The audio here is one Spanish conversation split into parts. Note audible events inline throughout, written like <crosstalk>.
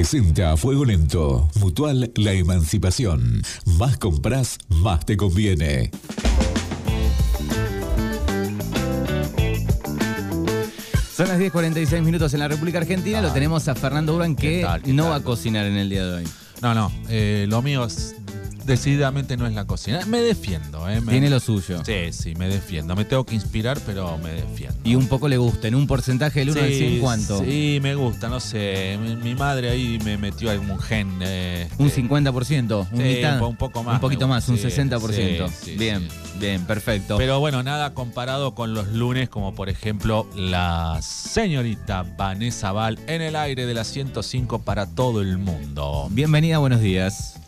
Presenta a Fuego Lento. Mutual La Emancipación. Más compras, más te conviene. Son las 10.46 minutos en la República Argentina. Lo tenemos a Fernando Urban que tal? ¿Qué no tal? va a cocinar en el día de hoy. No, no, eh, lo mío es- decididamente no es la cocina. Me defiendo, ¿eh? Me- Tiene lo suyo. Sí, sí, me defiendo. Me tengo que inspirar, pero me defiendo. Y un poco le gusta. En un porcentaje del 1 al 100, ¿cuánto? Sí, me gusta, no sé. Mi, mi madre ahí me metió algún gen. eh, Un este, 50%, un Sí, mitad. un po- un poco más Un poquito me más, un sí, 60%. sí, sí, bien, bien, perfecto. Pero bueno, nada comparado con los lunes, como por ejemplo la señorita Vanessa Val en el aire de la 105 para todo el mundo. Bienvenida, buenos días.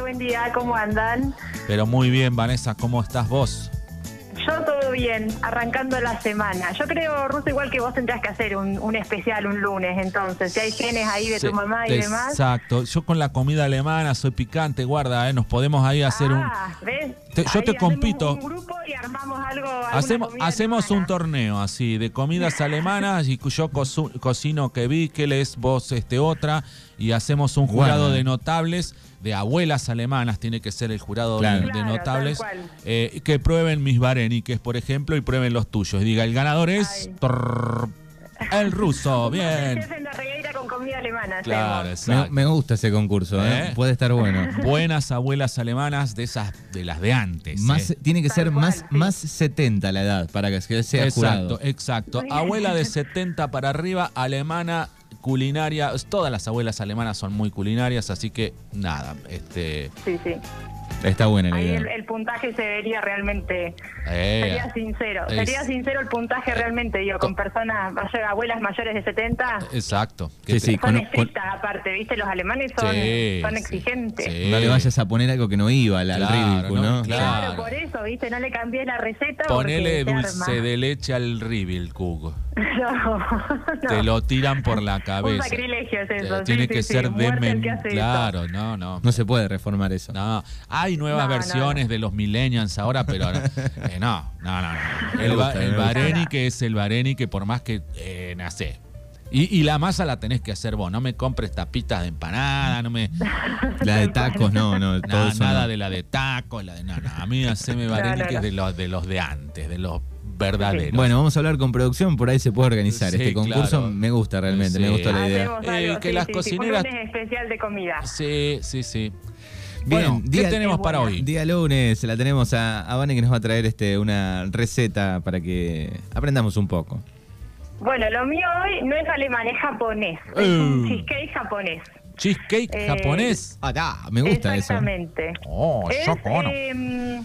Buen día, ¿cómo andan? Pero muy bien, Vanessa, ¿cómo estás vos? Yo todo bien, arrancando la semana. Yo creo, Ruso, igual que vos tendrás que hacer un, un especial un lunes, entonces, si hay genes ahí de Sí, tu mamá y demás. Exacto. Yo con la comida alemana soy picante, guarda, ¿eh? nos podemos ahí hacer un... Ah, ¿ves? Te- yo Ahí te compito. Un grupo y armamos algo. alguna Hacemos, hacemos un torneo así de comidas <laughs> alemanas y yo cosu- cocino que vi, que les vos este otra y hacemos un jurado Bueno. de notables de abuelas alemanas, tiene que ser el jurado Claro. de, de Claro, notables, eh, que prueben mis bareniques, por ejemplo, y prueben los tuyos. Y diga, el ganador es trrr, el ruso, <laughs> bien. Comida alemana. Claro. Me, gusta ese concurso, ¿eh? ¿Eh? puede estar bueno. Buenas abuelas alemanas de esas, de las de antes. Más, eh. tiene que Tal ser cual, más, sí. más 70 la edad para que sea Exacto, jurado. exacto. Abuela de <laughs> 70 para arriba, alemana, culinaria. Todas las abuelas alemanas son muy culinarias, así que nada, este. Sí, sí. Está buena la Ahí idea. el, el puntaje se vería realmente. eh, Sería sincero. es- Sería sincero el puntaje realmente, digo, con personas, mayor- abuelas mayores de 70. Exacto. Sí, Que sí, Son con- con- estrictas aparte, ¿viste? Los alemanes son, Sí, son exigentes. sí. No le vayas a poner algo que no iba al, al Claro, ridículo, ¿no? ¿no? Claro. Claro, por eso, ¿viste? No le cambié la receta. Ponele dulce de leche al Ribilkug. <laughs> No, no. Te lo tiran por la cabeza. Un sacrilegio es eso. Eh, sí, Tiene sí, que sí, ser eso. Claro, no, no. No se puede reformar eso. No, hay nuevas No, no, versiones de los millennials ahora, pero <laughs> eh, no, no, no, El, ba- gusta, el. Bareni que es el Bareni que por más que eh, nace. Y, y la masa la tenés que hacer vos, no me compres tapitas de empanada, no me... <laughs> La de tacos, no, no. <laughs> todo na- eso nada no. de la de tacos, la de... No, no, a mí haceme Bareni no, que es de los, de los de antes, de los verdaderos. Bueno, vamos a hablar con producción, por ahí se puede organizar. Sí, este concurso claro. me gusta realmente, me gusta la idea. Eh, que sí, las cocineras- especial de comida. Sí, sí, sí. Bien, bueno, ¿qué día- tenemos para hoy? Día lunes la tenemos a, a Vane que nos va a traer este una receta para que aprendamos un poco. Bueno, lo mío hoy no es alemán, es japonés. Es un Uh. cheesecake japonés. Cheesecake Eh, japonés. Ah, da, me gusta eso. Exactamente. Oh, es, yo cono. eh,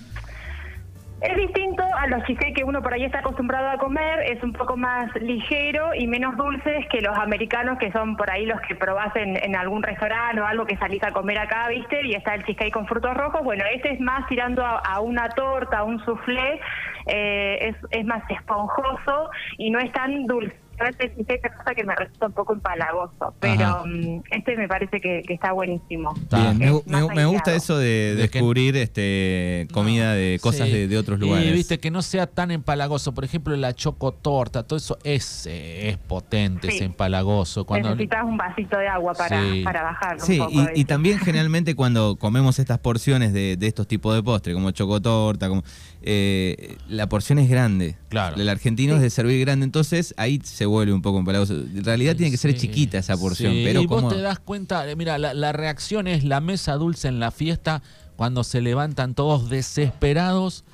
es distinto a los cheesecake que uno por ahí está acostumbrado a comer, es un poco más ligero y menos dulces que los americanos que son por ahí los que probás en, algún restaurante o algo que salís a comer acá, ¿viste? Y está el cheesecake con frutos rojos. Bueno, este es más tirando a, a una torta, a un soufflé, eh, es, es más esponjoso y no es tan dulce. Este cheesecake es cosa que me resulta un poco empalagoso, pero mm, este me parece que, que está buenísimo. Bien, me, gusta eso de De que- descubrir este comida de cosas Sí. de, de otros Y, lugares. viste, que no sea tan empalagoso. Por ejemplo, la chocotorta, todo eso es, eh, es potente, Sí. es empalagoso. Cuando Necesitas un vasito de agua para, Sí. para bajarlo Sí, un poco. y, y también <laughs> generalmente cuando comemos estas porciones de, de estos tipos de postre, como chocotorta, como eh, la porción es grande. Claro. El argentino es de servir grande, entonces ahí se vuelve un poco empalagoso. En realidad tiene que ser Sí, chiquita esa porción, sí. pero y como vos te das cuenta, eh, mira, la, la reacción es la mesa dulce en la fiesta cuando se levantan todos desesperados. <laughs>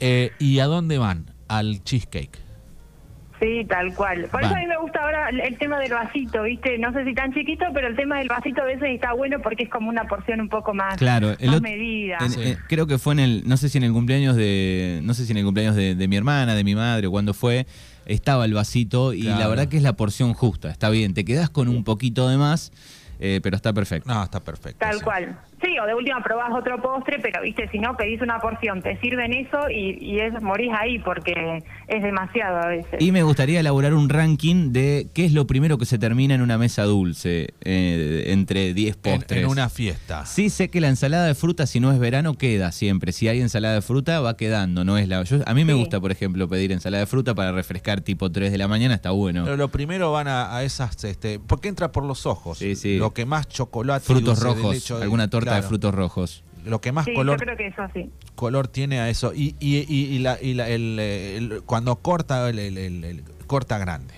Eh, ¿Y a dónde van? Al cheesecake. Sí, tal cual. Por Va. eso a mí me gusta ahora el- tema del vasito, ¿viste? No sé si tan chiquito, pero el tema del vasito a veces está bueno porque es como una porción un poco más, Claro, más medida. en- Sí. en- creo que fue en el, no sé si en el cumpleaños de, no sé si en el cumpleaños de, de mi hermana, de mi madre o cuando fue, estaba el vasito y la verdad que es la porción justa, está bien, te quedás con un poquito de más, eh, pero está perfecto. No, está perfecto. Tal sí. cual. Sí, o de última probás otro postre, pero viste, si no pedís una porción, te sirven eso y, y es, morís ahí porque es demasiado a veces. Y me gustaría elaborar un ranking de qué es lo primero que se termina en una mesa dulce eh, entre 10 En, postres. en una fiesta. Sí sé que la ensalada de fruta, si no es verano, queda siempre. Si hay ensalada de fruta, va quedando, no es la... yo- a mí me Sí. gusta, por ejemplo, pedir ensalada de fruta para refrescar tipo 3 de la mañana, está bueno. Pero lo primero van a, a esas, este, porque entra por los ojos. Sí, sí. Lo que más chocolate, Frutos dulce de rojos, leche, alguna torta de frutos rojos. Lo que más sí, color, yo creo que eso sí. color tiene a eso. Y, y, y, y la, y la- el, el- cuando corta, el, el- el- el- corta grande.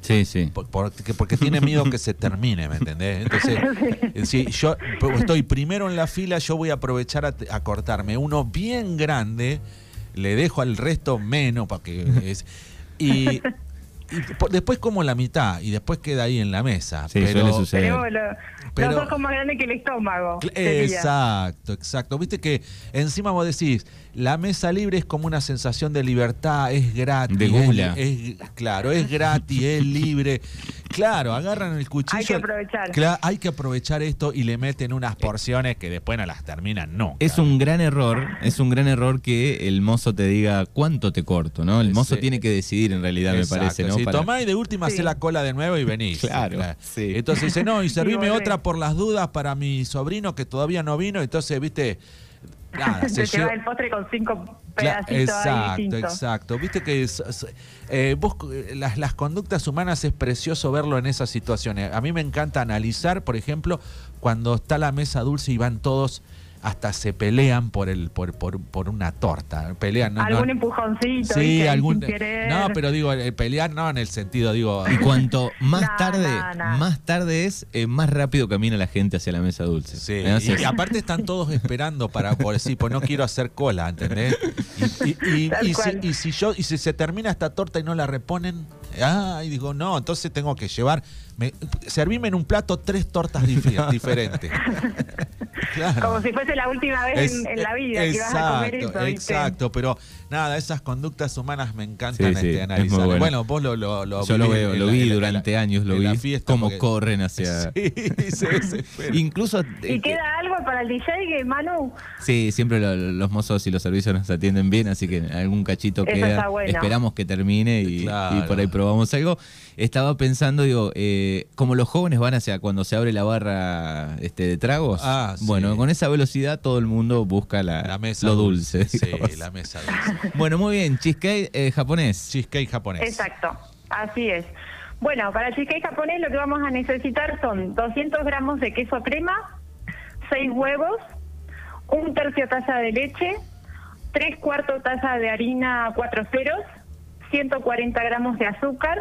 Sí, sí. Por- Porque, porque tiene miedo que se termine, ¿me entendés? Entonces, <laughs> eh, si yo estoy primero en la fila, yo voy a aprovechar a, a cortarme uno bien grande, le dejo al resto menos para que es, y, <laughs> y después como la mitad y después queda ahí en la mesa. Sí, pero, suele suceder. Lo- Pero- los ojos más grandes que el estómago. Exacto, exacto. Viste que encima vos decís, la mesa libre es como una sensación de libertad, es gratis. De es- gula. Es, claro, es gratis, es libre. <laughs> Claro, agarran el cuchillo. Hay que aprovechar. Cla- hay que aprovechar esto y le meten unas porciones que después no las terminan, no. Es un gran error, es un gran error que el mozo te diga cuánto te corto, ¿no? El mozo Sí. tiene que decidir en realidad, me parece, ¿no? Si Para- tomás y de última Sí. hacé la cola de nuevo y venís. <laughs> Claro, sí. Entonces dice, no, y <laughs> servime otra por las dudas para mi sobrino que todavía no vino. Entonces, viste, nada, <laughs> se lleva- el postre con cinco pedacitos exacto, exacto. Viste que es- es- eh, vos, eh, las, las conductas humanas es precioso verlo en esas situaciones. A mí me encanta analizar, por ejemplo, cuando está la mesa dulce y van todos hasta se pelean por el por, por, por una torta. Pelean, no, algún no- empujoncito, Sí, algún. No, pero digo, el pelear no en el sentido, digo. Y cuanto más No, tarde, no, no. más tarde es, eh, más rápido camina la gente hacia la mesa dulce. Sí, Entonces, y, y aparte están todos esperando para por decir, pues no quiero hacer cola, ¿entendés? Y, y- y- si, cual. y si yo, y si se termina esta torta y no la reponen, ah, y digo, no, entonces tengo que llevar, me, servime en un plato tres tortas diferentes. <laughs> Claro. Como si fuese la última vez en, Es- en la vida que vas a comer eso, ¿viste? exacto, pero nada, esas conductas humanas me encantan Sí, sí, este, es muy analizar. bueno. vos lo, lo, lo yo lo veo, lo la- vi la- durante la- años, lo la vi fiesta cómo porque- corren hacia... <laughs> Sí. Incluso... eh, ¿Y queda algo para el DJ, que Manu? Sí, siempre lo- los mozos y los servicios nos atienden bien, así que algún cachito Eso queda. está bueno. Esperamos que termine y, Claro. y por ahí probamos algo. Estaba pensando, digo, eh, como los jóvenes van hacia cuando se abre la barra este, de tragos, Ah, sí. Bueno, con esa velocidad todo el mundo busca la, La mesa lo dulce. Sí, digamos. la mesa dulce. <laughs> Bueno, muy bien, cheesecake eh, japonés. Cheesecake japonés. Exacto, así es. Bueno, para el cheesecake japonés lo que vamos a necesitar son 200 gramos de queso crema, 6 huevos, un tercio taza de leche, 3 cuartos taza de harina 4 ceros, 140 gramos de azúcar,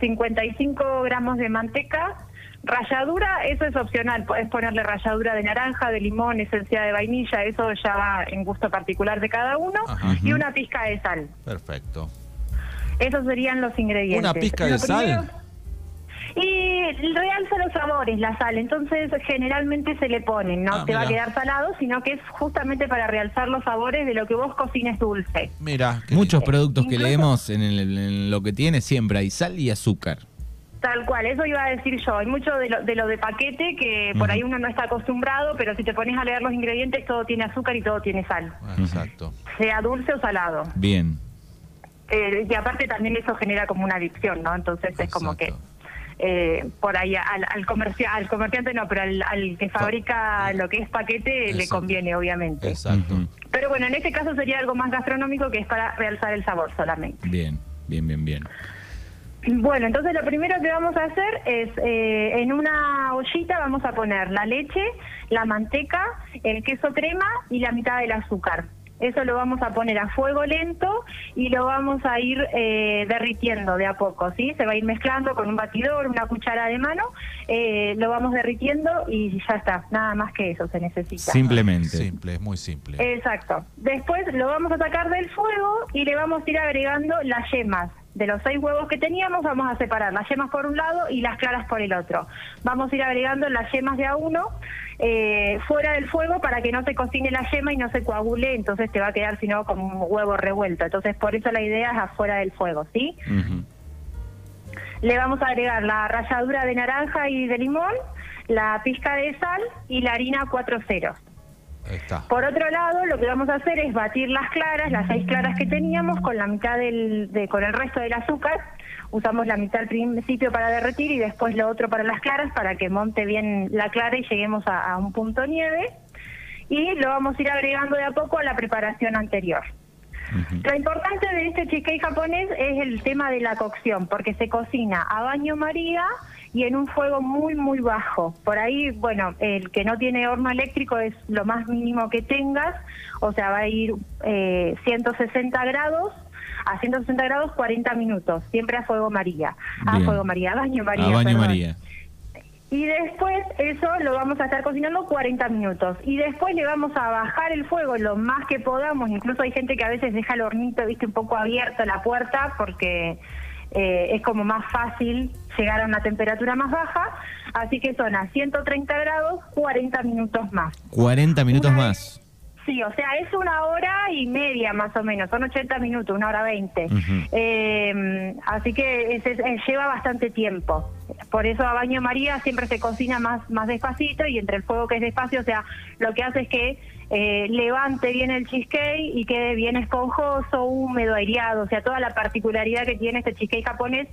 55 gramos de manteca, ralladura, eso es opcional, puedes ponerle ralladura de naranja, de limón, esencia de vainilla, eso ya va en gusto particular de cada uno, Ajá. y una pizca de sal. Perfecto. Esos serían los ingredientes. ¿Una pizca Lo de sal? Y realza los sabores, la sal. Entonces, generalmente se le ponen. No Ah, te va a quedar salado, sino que es justamente para realzar los sabores de lo que vos cocines dulce. Mira. Muchos productos que Incluso- leemos en, el- en lo que tiene siempre hay sal y azúcar. Tal cual, eso iba a decir yo. Hay mucho de lo de, lo de paquete que por ahí uno no está acostumbrado, pero si te pones a leer los ingredientes, todo tiene azúcar y todo tiene sal. Exacto. Sea dulce o salado. Bien. Eh, y aparte también eso genera como una adicción, ¿no? Entonces es como que eh, por ahí al, al, comercia- al comerciante no, pero al, al que fabrica lo que es paquete le conviene, obviamente. Exacto. Pero bueno, en este caso sería algo más gastronómico que es para realzar el sabor solamente. Bien, bien, bien, bien. Bueno, entonces lo primero que vamos a hacer es, eh, en una ollita vamos a poner la leche, la manteca, el queso crema y la mitad del azúcar. Eso lo vamos a poner a fuego lento y lo vamos a ir eh, derritiendo de a poco, ¿sí? Se va a ir mezclando con un batidor, una cuchara de mano, eh, lo vamos derritiendo y ya está, nada más que eso se necesita. Simplemente. Simple, es muy simple. Exacto. Después lo vamos a sacar del fuego y le vamos a ir agregando las yemas. De los seis huevos que teníamos, vamos a separar las yemas por un lado y las claras por el otro. Vamos a ir agregando las yemas de a uno eh, fuera del fuego para que no se cocine la yema y no se coagule, entonces te va a quedar sino como un huevo revuelto. Entonces, por eso la idea es afuera del fuego, ¿sí? Le vamos a agregar la ralladura de naranja y de limón, la pizca de sal y la harina cuatro ceros. Por otro lado, lo que vamos a hacer es batir las claras, las seis claras que teníamos, con la mitad del, de, con el resto del azúcar. Usamos la mitad al principio para derretir y después lo otro para las claras para que monte bien la clara y lleguemos a un punto nieve. Y lo vamos a ir agregando de a poco a la preparación anterior. Lo importante de este cheesecake japonés es el tema de la cocción, porque se cocina a baño María y en un fuego muy, muy bajo. Por ahí, bueno, el que no tiene horno eléctrico es lo más mínimo que tengas, o sea, va a ir eh, 160 grados. A 160 grados 40 minutos, siempre a fuego María. A Bien. fuego María, a baño María. a baño perdón. María. Y después eso lo vamos a estar cocinando 40 minutos. Y después le vamos a bajar el fuego lo más que podamos. Incluso hay gente que a veces deja el hornito, viste, un poco abierto la puerta porque eh, es como más fácil llegar a una temperatura más baja. Así que son a 130 grados 40 minutos más. 40 minutos Una más. Sí, o sea, es una hora y media más o menos, son 80 minutos, una hora 20. Ujú. Eh, así que es- lleva bastante tiempo. Por eso a baño María siempre se cocina más, más despacito y entre el fuego que es despacio, o sea, lo que hace es que eh, levante bien el cheesecake y quede bien esponjoso, húmedo, aireado, o sea, toda la particularidad que tiene este cheesecake japonés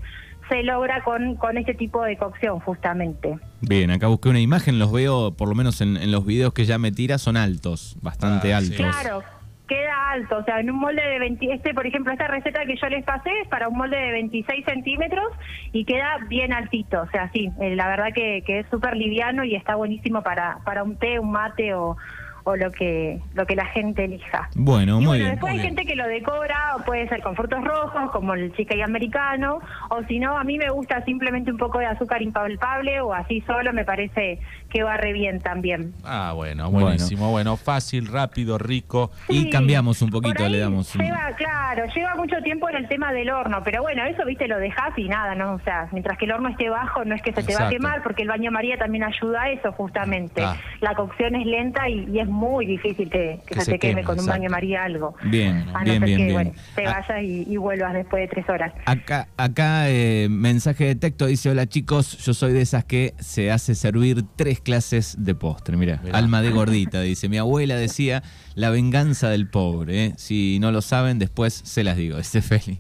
se logra con, con este tipo de cocción justamente. Bien, acá busqué una imagen, los veo, por lo menos en, en los videos que ya me tira, son altos, bastante Ah, sí. altos. Claro, queda alto. O sea, en un molde de 20, este, por ejemplo, esta receta que yo les pasé es para un molde de 26 centímetros y queda bien altito. O sea, sí, eh, la verdad que, que es súper liviano y está buenísimo para, para un té, un mate o, o lo que lo que la gente elija. Bueno, Y muy bueno, bien. después hay gente que lo decora, o puede ser con frutos rojos, como el cheesecake americano, o si no, a mí me gusta simplemente un poco de azúcar impalpable o así solo, me parece que va re bien también. Ah, bueno, buenísimo. Bueno, fácil, rápido, rico. Y cambiamos un poquito, le damos un- Lleva, claro, lleva mucho tiempo en el tema del horno, pero bueno, eso, viste, lo dejas y nada, ¿no? O sea, mientras que el horno esté bajo, no es que se te va a quemar, porque el baño María también ayuda a eso, justamente. Ah. La cocción es lenta y, y es muy difícil que, que Que se, se te queme, queme, con un baño María algo. Bien, A no bien, ser bien, que, bien. bueno, te Ah. vayas y, y vuelvas después de tres horas. Acá, acá eh, mensaje de texto dice, hola chicos, yo soy de esas que se hace servir tres clases de postre. Mira, Mirá. alma de gordita, dice. Mi abuela decía, la venganza del pobre. ¿eh? Si no lo saben, después se las digo, dice Feli.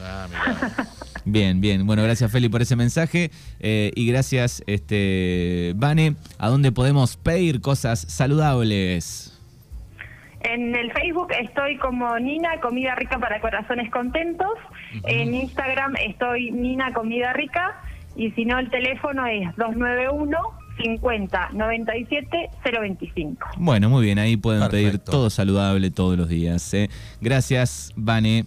Ah, mirá. Bien, bien. Bueno, gracias Feli por ese mensaje eh, y gracias, este, Vane. ¿A dónde podemos pedir cosas saludables? En el Facebook estoy como Nina Comida Rica para Corazones Contentos. En Instagram estoy Nina Comida Rica. Y si no, el teléfono es 291 50 97 025. Bueno, muy bien, ahí pueden pedir todo saludable todos los días. ¿eh? Gracias, Vane.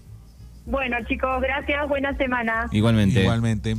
Bueno, chicos, gracias. Buena semana. Igualmente. Igualmente.